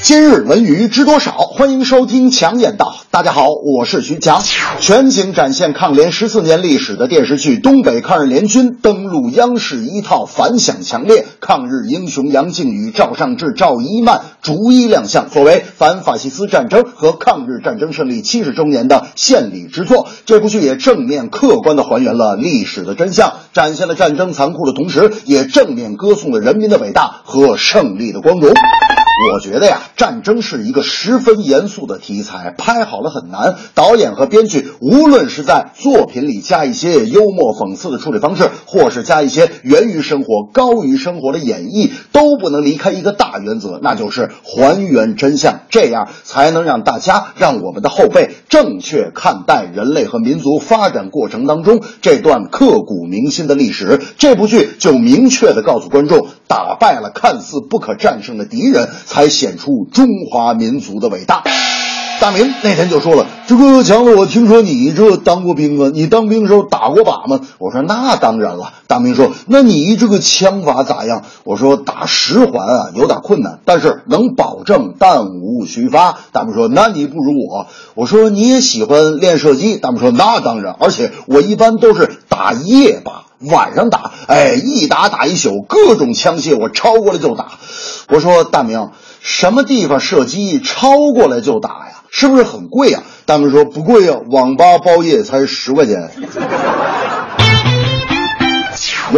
今日文娱知多少？欢迎收听强言道。大家好，我是徐强。全景展现抗联十四年历史的电视剧《东北抗日联军》登陆央视一套反响强烈，抗日英雄杨靖宇、赵尚志、赵一曼逐一亮相。作为反法西斯战争和抗日战争胜利七十周年的献礼之作，这部剧也正面客观地还原了历史的真相，展现了战争残酷的同时，也正面歌颂了人民的伟大和胜利的光荣。我觉得呀，战争是一个十分严肃的题材，拍好了很难。导演和编剧无论是在作品里加一些幽默讽刺的处理方式，或是加一些源于生活、高于生活的演绎，都不能离开一个大原则，那就是还原真相。这样才能让大家、让我们的后辈正确看待人类和民族发展过程当中这段刻骨铭心的历史。这部剧就明确地告诉观众，打败了看似不可战胜的敌人。才显出中华民族的伟大。大明那天就说了：“这个强子，我听说你这当过兵啊？你当兵的时候打过靶吗？”我说：“那当然了。”大明说：“那你这个枪法咋样？”我说：“打十环啊，有点困难，但是能保证弹无虚发。”大明说：“那你不如我。”我说：“你也喜欢练射击？”大明说：“那当然，而且我一般都是打夜靶。”晚上打，哎，一打打一宿，各种枪械我抄过来就打。我说大明，什么地方射击抄过来就打呀？是不是很贵呀？大明说不贵呀，网吧包夜才十块钱。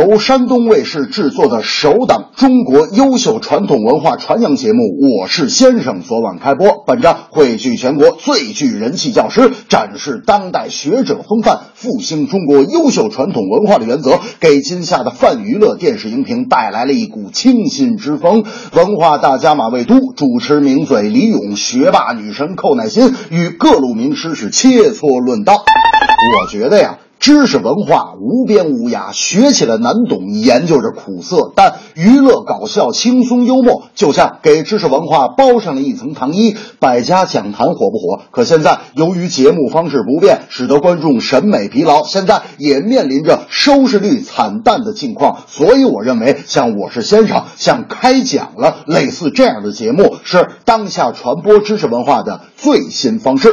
由山东卫视制作的首档中国优秀传统文化传扬节目《我是先生》昨晚开播。本着汇聚全国最具人气教师、展示当代学者风范、复兴中国优秀传统文化的原则，给今夏的泛娱乐电视荧屏带来了一股清新之风。文化大家马未都主持名嘴李咏、学霸女神寇乃馨与各路名师是切磋论道。我觉得呀。知识文化无边无涯，学起来难懂，研究着苦涩。但娱乐搞笑、轻松幽默，就像给知识文化包上了一层糖衣。百家讲坛火不火？可现在由于节目方式不变，使得观众审美疲劳，现在也面临着收视率惨淡的境况。所以我认为，像《我是先生》、像开讲了类似这样的节目，是当下传播知识文化的最新方式。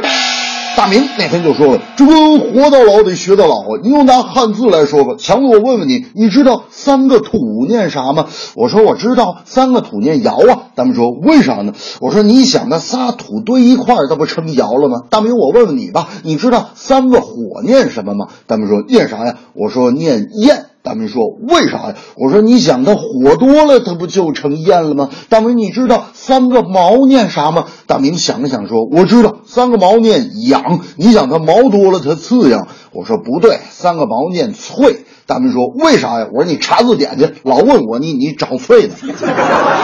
大明那天就说了：“这不活到老得学到老啊！你就拿汉字来说吧。强子，我问问你，你知道三个土念啥吗？”我说：“我知道，三个土念窑啊。”大明说：“为啥呢？”我说：“你想，那仨土堆一块儿，它不成窑了吗？”大明，我问问你吧，你知道三个火念什么吗？大明说：“念啥呀？”我说：“念焰。”大明说：“为啥呀？”我说：“你想，它火多了，它不就成烟了吗？”大明，你知道三个毛念啥吗？大明想了想说：“我知道，三个毛念痒。你想，它毛多了，它刺痒。”我说：“不对，三个毛念脆。”大明说：“为啥呀？”我说：“你查字典去，老问我，你你找脆的。”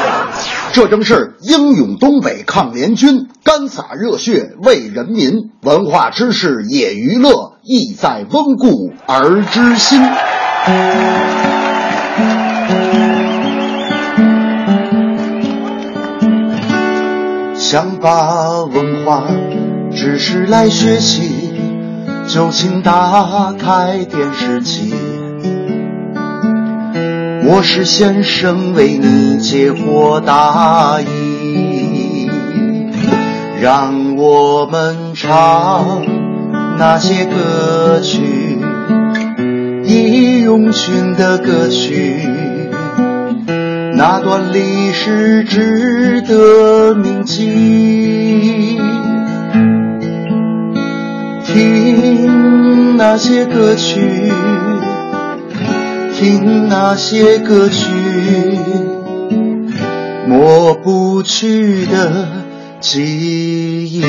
这正是英勇东北抗联军，干洒热血为人民，文化知识也娱乐，意在温故而知新。想把文化知识来学习，就请打开电视机。我是先生为你解惑答疑，让我们唱那些歌曲。义勇军的歌曲，那段历史值得铭记。听那些歌曲，听那些歌曲，抹不去的记忆。